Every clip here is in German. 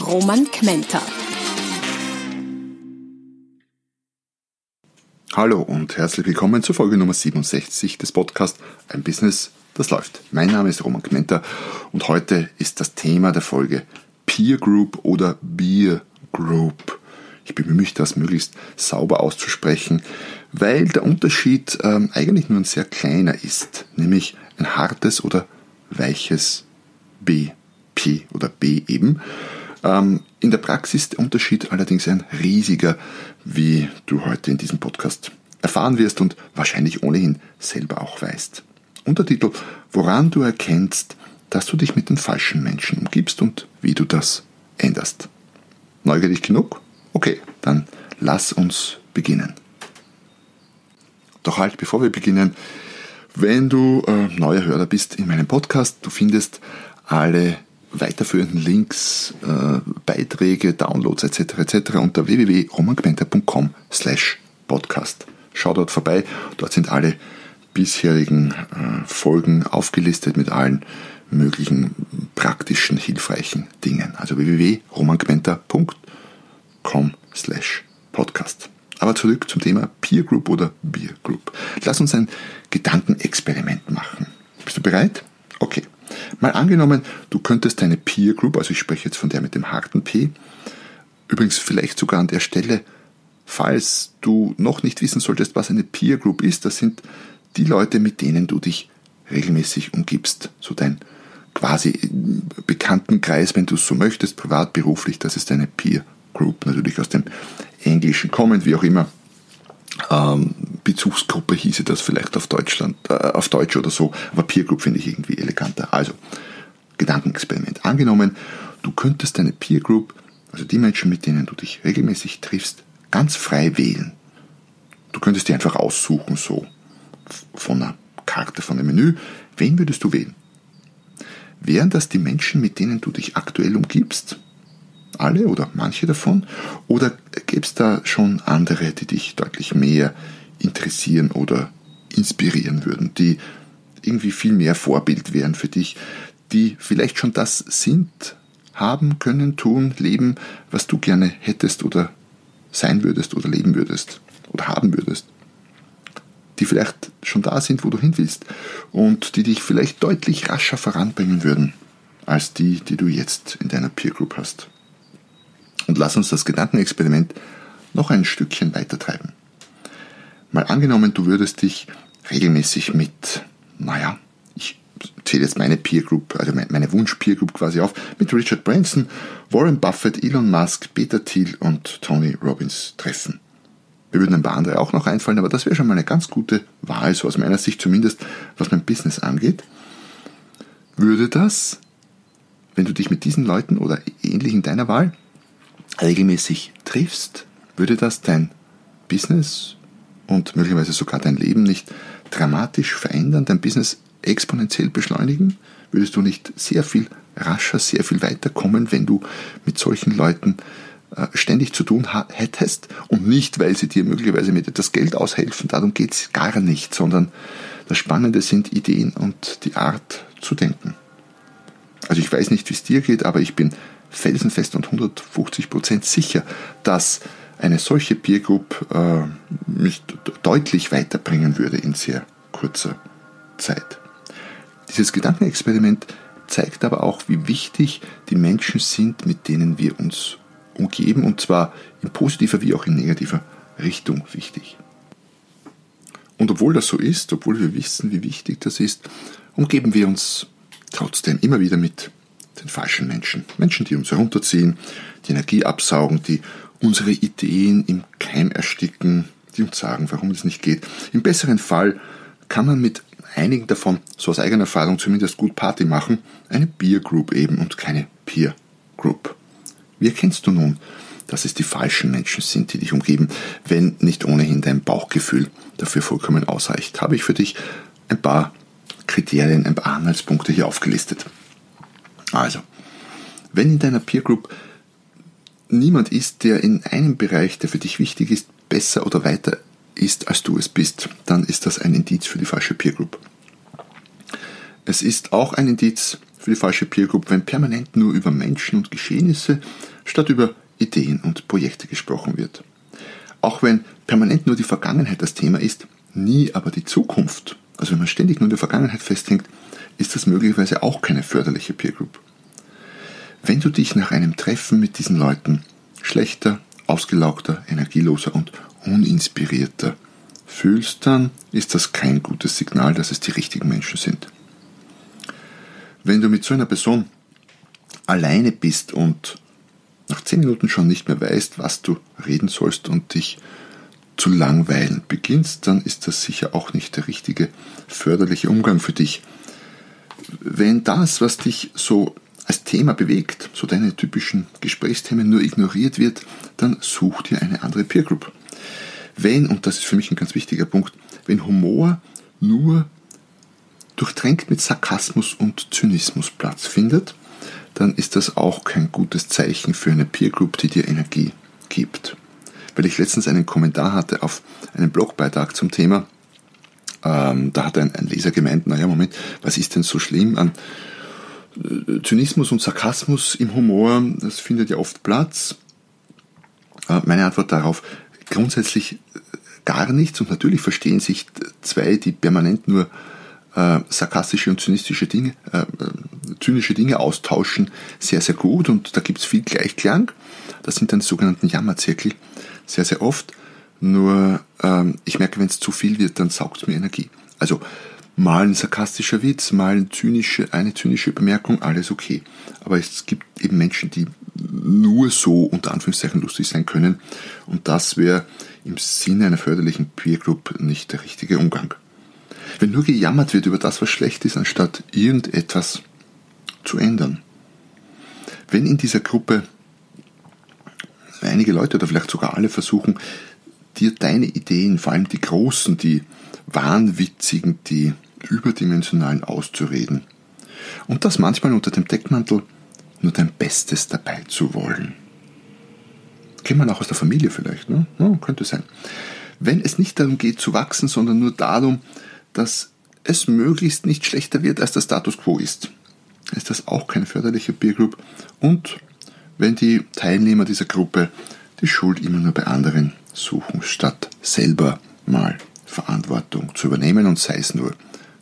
Roman Kmenter. Hallo und herzlich willkommen zur Folge Nummer 67 des Podcasts Ein Business, das läuft. Mein Name ist Roman Kmenter und heute ist das Thema der Folge Peer Group oder Beer Group. Ich bemühe mich, das möglichst sauber auszusprechen, weil der Unterschied ähm, eigentlich nur ein sehr kleiner ist, nämlich ein hartes oder weiches B, P oder B eben. Ähm, in der Praxis ist der Unterschied allerdings ein riesiger, wie du heute in diesem Podcast erfahren wirst und wahrscheinlich ohnehin selber auch weißt. Untertitel, woran du erkennst, dass du dich mit den falschen Menschen umgibst und wie du das änderst. Neugierig genug? Okay, dann lass uns beginnen. Doch halt, bevor wir beginnen, wenn du äh, neuer Hörer bist in meinem Podcast, du findest alle weiterführenden Links, äh, Beiträge, Downloads etc. etc. unter www.romangmenta.com slash podcast. Schau dort vorbei, dort sind alle bisherigen äh, Folgen aufgelistet mit allen möglichen praktischen, hilfreichen Dingen. Also www.romangmenta.com slash podcast. Aber zurück zum Thema Peer Group oder Beer Group. Lass uns ein Gedankenexperiment machen. Bist du bereit? Okay. Mal angenommen, du könntest deine Peer Group, also ich spreche jetzt von der mit dem harten P, übrigens vielleicht sogar an der Stelle, falls du noch nicht wissen solltest, was eine Peer Group ist, das sind die Leute, mit denen du dich regelmäßig umgibst. So dein quasi Bekanntenkreis, wenn du es so möchtest, privat, beruflich, das ist eine Peer Group, natürlich aus dem Englischen kommend, wie auch immer. Ähm, Bezugsgruppe hieße das vielleicht auf Deutschland, äh, auf Deutsch oder so, aber Peer Group finde ich irgendwie eleganter. Also, Gedankenexperiment. Angenommen, du könntest deine Peer Group, also die Menschen, mit denen du dich regelmäßig triffst, ganz frei wählen. Du könntest die einfach aussuchen, so von einer Karte, von einem Menü. Wen würdest du wählen? Wären das die Menschen, mit denen du dich aktuell umgibst? alle oder manche davon? Oder gäbe es da schon andere, die dich deutlich mehr interessieren oder inspirieren würden, die irgendwie viel mehr Vorbild wären für dich, die vielleicht schon das sind, haben, können, tun, leben, was du gerne hättest oder sein würdest oder leben würdest oder haben würdest. Die vielleicht schon da sind, wo du hin willst und die dich vielleicht deutlich rascher voranbringen würden als die, die du jetzt in deiner Peer Group hast. Und lass uns das Gedankenexperiment noch ein Stückchen weiter treiben. Mal angenommen, du würdest dich regelmäßig mit, naja, ich zähle jetzt meine Peer Group, also meine Wunsch-Peer Group quasi auf, mit Richard Branson, Warren Buffett, Elon Musk, Peter Thiel und Tony Robbins treffen. Mir würden ein paar andere auch noch einfallen, aber das wäre schon mal eine ganz gute Wahl, so aus meiner Sicht zumindest, was mein Business angeht. Würde das, wenn du dich mit diesen Leuten oder ähnlichen deiner Wahl regelmäßig triffst, würde das dein Business und möglicherweise sogar dein Leben nicht dramatisch verändern, dein Business exponentiell beschleunigen? Würdest du nicht sehr viel rascher, sehr viel weiterkommen, wenn du mit solchen Leuten äh, ständig zu tun hättest und nicht, weil sie dir möglicherweise mit etwas Geld aushelfen, darum geht es gar nicht, sondern das Spannende sind Ideen und die Art zu denken. Also ich weiß nicht, wie es dir geht, aber ich bin felsenfest und 150 Prozent sicher, dass eine solche Peer Group äh, mich deutlich weiterbringen würde in sehr kurzer Zeit. Dieses Gedankenexperiment zeigt aber auch, wie wichtig die Menschen sind, mit denen wir uns umgeben, und zwar in positiver wie auch in negativer Richtung wichtig. Und obwohl das so ist, obwohl wir wissen, wie wichtig das ist, umgeben wir uns trotzdem immer wieder mit den falschen Menschen. Menschen, die uns herunterziehen, die Energie absaugen, die unsere Ideen im Keim ersticken, die uns sagen, warum es nicht geht. Im besseren Fall kann man mit einigen davon, so aus eigener Erfahrung zumindest gut Party machen, eine Peer Group eben und keine Peer Group. Wie erkennst du nun, dass es die falschen Menschen sind, die dich umgeben, wenn nicht ohnehin dein Bauchgefühl dafür vollkommen ausreicht? Habe ich für dich ein paar Kriterien, ein paar Anhaltspunkte hier aufgelistet. Also, wenn in deiner Peer Group niemand ist, der in einem Bereich, der für dich wichtig ist, besser oder weiter ist, als du es bist, dann ist das ein Indiz für die falsche Peer Group. Es ist auch ein Indiz für die falsche Peer Group, wenn permanent nur über Menschen und Geschehnisse statt über Ideen und Projekte gesprochen wird. Auch wenn permanent nur die Vergangenheit das Thema ist, nie aber die Zukunft. Also wenn man ständig nur in der Vergangenheit festhängt, ist das möglicherweise auch keine förderliche Peer Group. Wenn du dich nach einem Treffen mit diesen Leuten schlechter, ausgelaugter, energieloser und uninspirierter fühlst, dann ist das kein gutes Signal, dass es die richtigen Menschen sind. Wenn du mit so einer Person alleine bist und nach zehn Minuten schon nicht mehr weißt, was du reden sollst und dich zu langweilen beginnst, dann ist das sicher auch nicht der richtige förderliche Umgang für dich. Wenn das, was dich so als Thema bewegt, so deine typischen Gesprächsthemen nur ignoriert wird, dann such dir eine andere Peer Group. Wenn, und das ist für mich ein ganz wichtiger Punkt, wenn Humor nur durchtränkt mit Sarkasmus und Zynismus Platz findet, dann ist das auch kein gutes Zeichen für eine Peer Group, die dir Energie gibt weil ich letztens einen Kommentar hatte auf einen Blogbeitrag zum Thema. Ähm, da hat ein, ein Leser gemeint, naja, Moment, was ist denn so schlimm an Zynismus und Sarkasmus im Humor? Das findet ja oft Platz. Äh, meine Antwort darauf, grundsätzlich äh, gar nichts und natürlich verstehen sich zwei, die permanent nur äh, sarkastische und zynistische Dinge, äh, äh zynische Dinge austauschen, sehr, sehr gut und da gibt es viel Gleichklang. Das sind dann die sogenannten Jammerzirkel sehr, sehr oft. Nur ähm, ich merke, wenn es zu viel wird, dann saugt es mir Energie. Also mal ein sarkastischer Witz, mal eine zynische, eine zynische Bemerkung, alles okay. Aber es gibt eben Menschen, die nur so unter Anführungszeichen lustig sein können. Und das wäre im Sinne einer förderlichen Peer Group nicht der richtige Umgang. Wenn nur gejammert wird über das, was schlecht ist, anstatt irgendetwas zu ändern. Wenn in dieser Gruppe einige Leute oder vielleicht sogar alle versuchen, dir deine Ideen, vor allem die großen, die wahnwitzigen, die überdimensionalen auszureden. Und das manchmal unter dem Deckmantel, nur dein Bestes dabei zu wollen. Kennt man auch aus der Familie vielleicht, ne? Ja, könnte sein. Wenn es nicht darum geht zu wachsen, sondern nur darum, dass es möglichst nicht schlechter wird, als der Status quo ist, ist das auch keine förderliche Peer Group und wenn die Teilnehmer dieser Gruppe die Schuld immer nur bei anderen suchen, statt selber mal Verantwortung zu übernehmen und sei es nur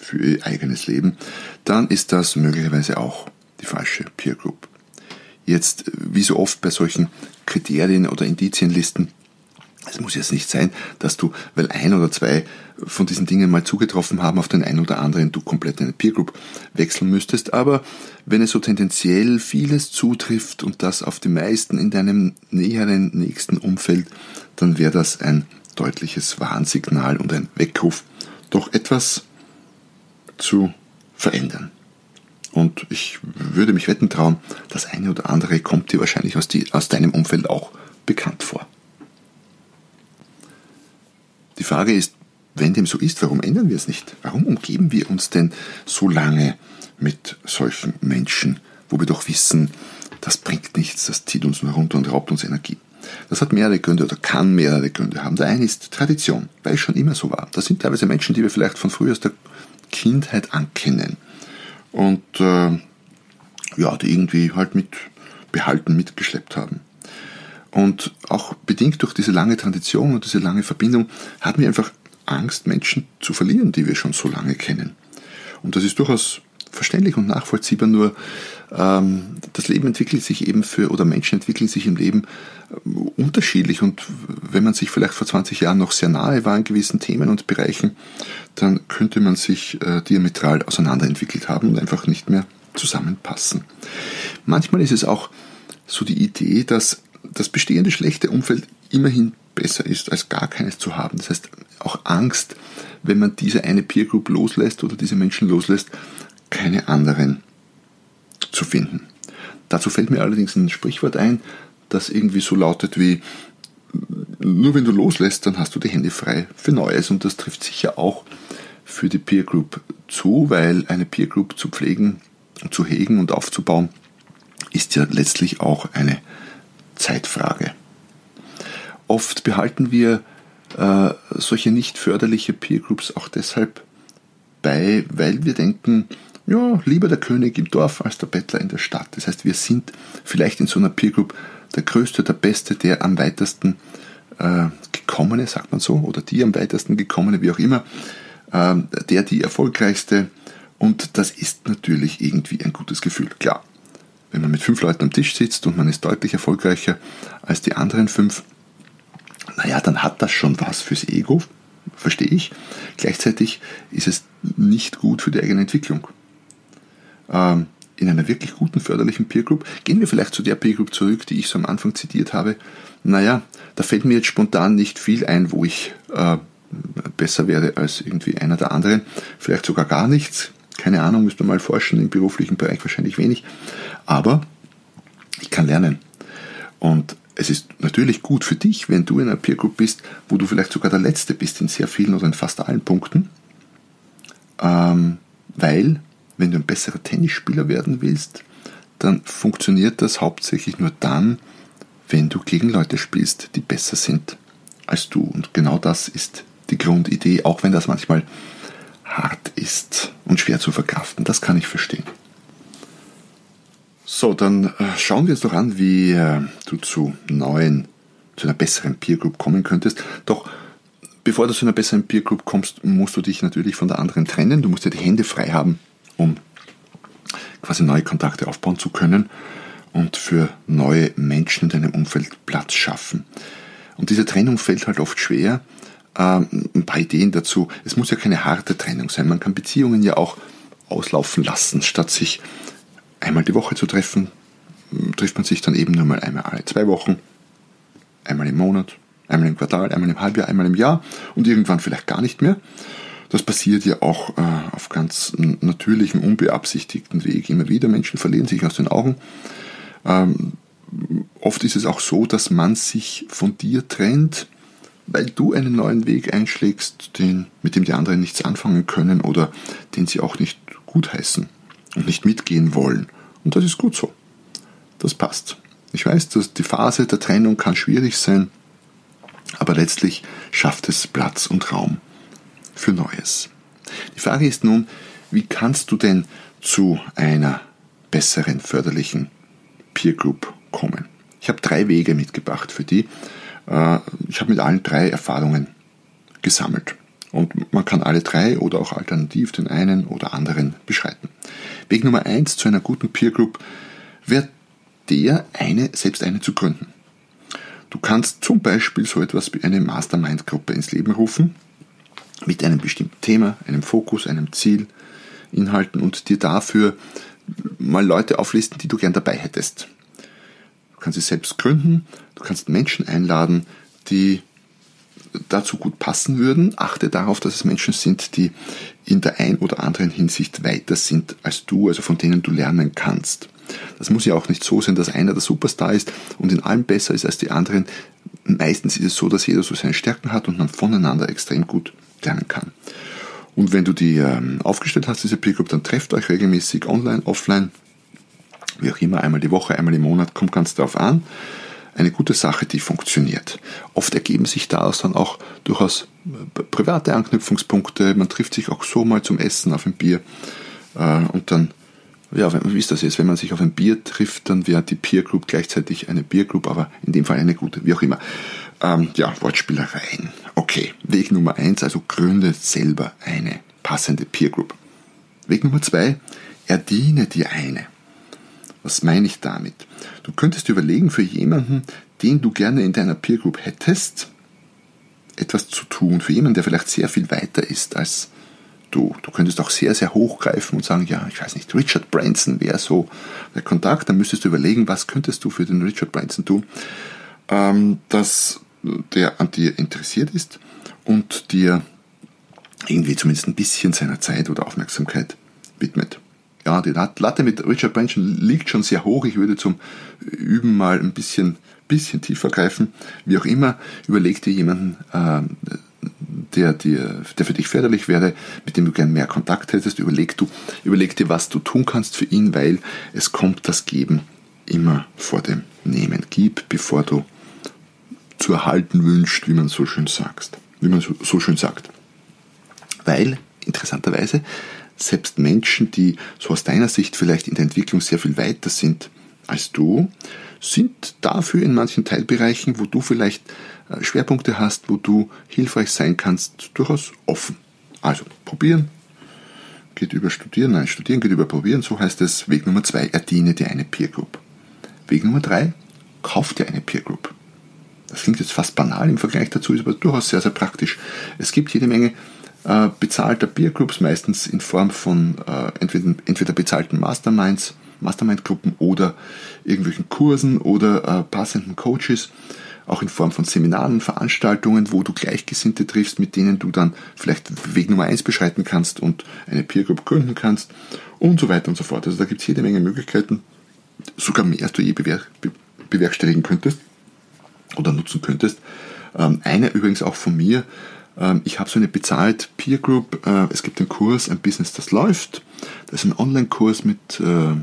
für ihr eigenes Leben, dann ist das möglicherweise auch die falsche Peer Group. Jetzt, wie so oft bei solchen Kriterien oder Indizienlisten, es muss jetzt nicht sein, dass du, weil ein oder zwei von diesen Dingen mal zugetroffen haben, auf den einen oder anderen du komplett eine Peer Group wechseln müsstest. Aber wenn es so tendenziell vieles zutrifft und das auf die meisten in deinem näheren, nächsten Umfeld, dann wäre das ein deutliches Warnsignal und ein Weckruf, doch etwas zu verändern. Und ich würde mich wetten trauen, das eine oder andere kommt dir wahrscheinlich aus, die, aus deinem Umfeld auch bekannt vor. Die Frage ist, wenn dem so ist, warum ändern wir es nicht? Warum umgeben wir uns denn so lange mit solchen Menschen, wo wir doch wissen, das bringt nichts, das zieht uns nur runter und raubt uns Energie? Das hat mehrere Gründe oder kann mehrere Gründe haben. Der eine ist Tradition, weil es schon immer so war. Das sind teilweise Menschen, die wir vielleicht von früher aus der Kindheit ankennen. Und äh, ja, die irgendwie halt mit behalten, mitgeschleppt haben. Und auch bedingt durch diese lange Tradition und diese lange Verbindung haben wir einfach Angst, Menschen zu verlieren, die wir schon so lange kennen. Und das ist durchaus verständlich und nachvollziehbar, nur ähm, das Leben entwickelt sich eben für, oder Menschen entwickeln sich im Leben äh, unterschiedlich und wenn man sich vielleicht vor 20 Jahren noch sehr nahe war in gewissen Themen und Bereichen, dann könnte man sich äh, diametral auseinanderentwickelt haben und einfach nicht mehr zusammenpassen. Manchmal ist es auch so die Idee, dass das bestehende schlechte Umfeld immerhin besser ist, als gar keines zu haben. Das heißt, auch Angst, wenn man diese eine Peer Group loslässt oder diese Menschen loslässt, keine anderen zu finden. Dazu fällt mir allerdings ein Sprichwort ein, das irgendwie so lautet wie, nur wenn du loslässt, dann hast du die Hände frei für Neues. Und das trifft sicher auch für die Peer Group zu, weil eine Peer Group zu pflegen, zu hegen und aufzubauen, ist ja letztlich auch eine Zeitfrage. Oft behalten wir äh, solche nicht förderliche Peer Groups auch deshalb bei, weil wir denken, ja, lieber der König im Dorf als der Bettler in der Stadt. Das heißt, wir sind vielleicht in so einer Peer Group der Größte, der Beste, der am weitesten äh, gekommene, sagt man so, oder die am weitesten gekommene, wie auch immer, äh, der die erfolgreichste. Und das ist natürlich irgendwie ein gutes Gefühl. Klar, wenn man mit fünf Leuten am Tisch sitzt und man ist deutlich erfolgreicher als die anderen fünf, naja, dann hat das schon was fürs Ego, verstehe ich. Gleichzeitig ist es nicht gut für die eigene Entwicklung. Ähm, in einer wirklich guten förderlichen Peer Group, gehen wir vielleicht zu der Peer Group zurück, die ich so am Anfang zitiert habe. Naja, da fällt mir jetzt spontan nicht viel ein, wo ich äh, besser werde als irgendwie einer der anderen. Vielleicht sogar gar nichts. Keine Ahnung, müsste man mal forschen, im beruflichen Bereich wahrscheinlich wenig. Aber ich kann lernen. Und es ist natürlich gut für dich, wenn du in einer Peer Group bist, wo du vielleicht sogar der Letzte bist in sehr vielen oder in fast allen Punkten. Ähm, weil wenn du ein besserer Tennisspieler werden willst, dann funktioniert das hauptsächlich nur dann, wenn du gegen Leute spielst, die besser sind als du. Und genau das ist die Grundidee, auch wenn das manchmal hart ist und schwer zu verkraften. Das kann ich verstehen. So, dann äh, schauen wir uns doch an, wie äh, du zu neuen, zu einer besseren Peer Group kommen könntest. Doch bevor du zu einer besseren Peer Group kommst, musst du dich natürlich von der anderen trennen. Du musst dir die Hände frei haben um quasi neue Kontakte aufbauen zu können und für neue Menschen in deinem Umfeld Platz schaffen. Und diese Trennung fällt halt oft schwer. Ähm, ein paar Ideen dazu. Es muss ja keine harte Trennung sein. Man kann Beziehungen ja auch auslaufen lassen, statt sich einmal die Woche zu treffen, trifft man sich dann eben nur mal einmal alle zwei Wochen, einmal im Monat, einmal im Quartal, einmal im Halbjahr, einmal im Jahr und irgendwann vielleicht gar nicht mehr. Das passiert ja auch äh, auf ganz natürlichem, unbeabsichtigten Weg immer wieder. Menschen verlieren sich aus den Augen. Ähm, oft ist es auch so, dass man sich von dir trennt, weil du einen neuen Weg einschlägst, den, mit dem die anderen nichts anfangen können oder den sie auch nicht gutheißen und nicht mitgehen wollen. Und das ist gut so. Das passt. Ich weiß, dass die Phase der Trennung kann schwierig sein, aber letztlich schafft es Platz und Raum für Neues. Die Frage ist nun, wie kannst du denn zu einer besseren förderlichen Peer Group kommen? Ich habe drei Wege mitgebracht für die. Äh, ich habe mit allen drei Erfahrungen gesammelt. Und man kann alle drei oder auch alternativ den einen oder anderen beschreiten. Weg Nummer eins zu einer guten Peer Group wäre der, eine, selbst eine zu gründen. Du kannst zum Beispiel so etwas wie eine Mastermind-Gruppe ins Leben rufen, mit einem bestimmten Thema, einem Fokus, einem Ziel, Inhalten und dir dafür mal Leute auflisten, die du gern dabei hättest. Du kannst sie selbst gründen, du kannst Menschen einladen, die dazu gut passen würden. Achte darauf, dass es Menschen sind, die in der ein oder anderen Hinsicht weiter sind als du, also von denen du lernen kannst. Das muss ja auch nicht so sein, dass einer der Superstar ist und in allem besser ist als die anderen. Meistens ist es so, dass jeder so seine Stärken hat und man voneinander extrem gut lernen kann. Und wenn du die ähm, aufgestellt hast, diese Group, dann trefft euch regelmäßig online, offline, wie auch immer, einmal die Woche, einmal im Monat, kommt ganz darauf an. Eine gute Sache, die funktioniert. Oft ergeben sich daraus dann auch durchaus äh, private Anknüpfungspunkte. Man trifft sich auch so mal zum Essen auf ein Bier äh, und dann ja, wie ist das jetzt? Wenn man sich auf ein Bier trifft, dann wäre die Peer Group gleichzeitig eine Peer Group, aber in dem Fall eine gute, wie auch immer. Ähm, ja, Wortspielereien. Okay, Weg Nummer eins, also gründe selber eine passende Peer Group. Weg Nummer zwei, erdiene dir eine. Was meine ich damit? Du könntest überlegen, für jemanden, den du gerne in deiner Peer Group hättest, etwas zu tun. Für jemanden, der vielleicht sehr viel weiter ist als du. Du könntest auch sehr, sehr hochgreifen und sagen, ja, ich weiß nicht, Richard Branson wäre so der Kontakt. Dann müsstest du überlegen, was könntest du für den Richard Branson tun, ähm, dass der an dir interessiert ist und dir irgendwie zumindest ein bisschen seiner Zeit oder Aufmerksamkeit widmet. ja, die Latte mit Richard Branson liegt schon sehr hoch. Ich würde zum Üben mal ein bisschen, bisschen tiefer greifen. Wie auch immer, überleg dir jemanden, äh, der, dir, der für dich förderlich wäre, mit dem du gern mehr Kontakt hättest. Überleg, du, überleg dir, was du tun kannst für ihn, weil es kommt das Geben immer vor dem Nehmen. Gib, bevor du zu erhalten wünscht, wie man so schön sagt. Wie man so, schön sagt. Weil, interessanterweise, selbst Menschen, die so aus deiner Sicht vielleicht in der Entwicklung sehr viel weiter sind als du, sind dafür in manchen Teilbereichen, wo du vielleicht äh, Schwerpunkte hast, wo du hilfreich sein kannst, durchaus offen. Also probieren geht über studieren, nein, studieren geht über probieren, so heißt es Weg Nummer zwei, erdiene dir eine Peer Group. Weg Nummer drei, kauf dir eine Peer Group. Das klingt jetzt fast banal im Vergleich dazu, ist aber durchaus sehr, sehr praktisch. Es gibt jede Menge äh, bezahlter Peer Groups, meistens in Form von äh, entweder, entweder bezahlten Masterminds, Mastermind-Gruppen oder irgendwelchen Kursen oder äh, passenden Coaches, auch in Form von Seminaren, Veranstaltungen, wo du Gleichgesinnte triffst, mit denen du dann vielleicht Weg Nummer eins beschreiten kannst und eine Peer Group gründen kannst und so weiter und so fort. Also da gibt es jede Menge Möglichkeiten, sogar mehr, als du je bewer be bewerkstelligen könntest oder nutzen könntest. Ähm, eine übrigens auch von mir. Ähm, ich habe so eine bezahlt Peer Group. Äh, es gibt einen Kurs, ein Business, das läuft. Das ist ein Online-Kurs mit äh,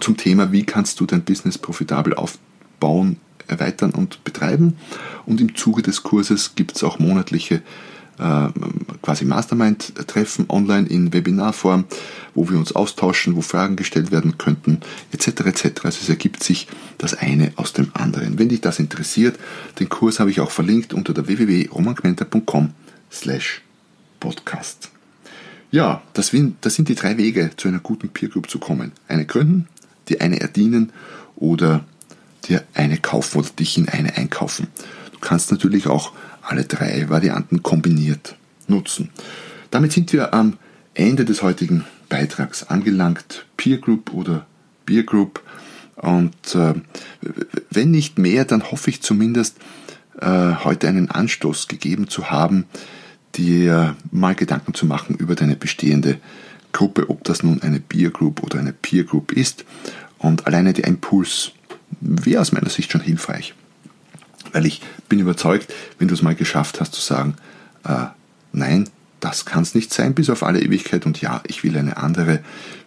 zum Thema, wie kannst du dein Business profitabel aufbauen, erweitern und betreiben. Und im Zuge des Kurses gibt es auch monatliche quasi Mastermind-Treffen online in Webinarform, wo wir uns austauschen, wo Fragen gestellt werden könnten, etc. etc. Also es ergibt sich das eine aus dem anderen. Wenn dich das interessiert, den Kurs habe ich auch verlinkt unter der www.romanquenter.com slash podcast. Ja, das, sind die drei Wege, zu einer guten Peer Group zu kommen. Eine gründen, die eine erdienen oder dir eine kaufen oder dich in eine einkaufen. Du kannst natürlich auch alle drei Varianten kombiniert nutzen. Damit sind wir am Ende des heutigen Beitrags angelangt. Peer Group oder Beer Group. Und äh, wenn nicht mehr, dann hoffe ich zumindest, äh, heute einen Anstoß gegeben zu haben, dir mal Gedanken zu machen über deine bestehende Gruppe, ob das nun eine Beer Group oder eine Peer Group ist. Und alleine der Impuls wäre aus meiner Sicht schon hilfreich. Weil ich bin überzeugt, wenn du es mal geschafft hast zu sagen, äh, nein, das kann es nicht sein bis auf alle Ewigkeit und ja, ich will eine andere,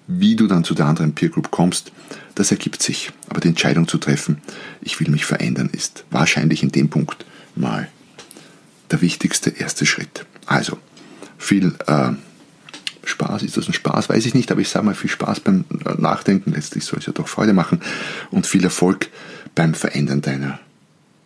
wie du dann zu der anderen Peer Group kommst, das ergibt sich. Aber die Entscheidung zu treffen, ich will mich verändern, ist wahrscheinlich in dem Punkt mal der wichtigste erste Schritt. Also, viel äh, Spaß, ist das ein Spaß, weiß ich nicht, aber ich sage mal viel Spaß beim äh, Nachdenken, letztlich soll es ja doch Freude machen und viel Erfolg beim Verändern deiner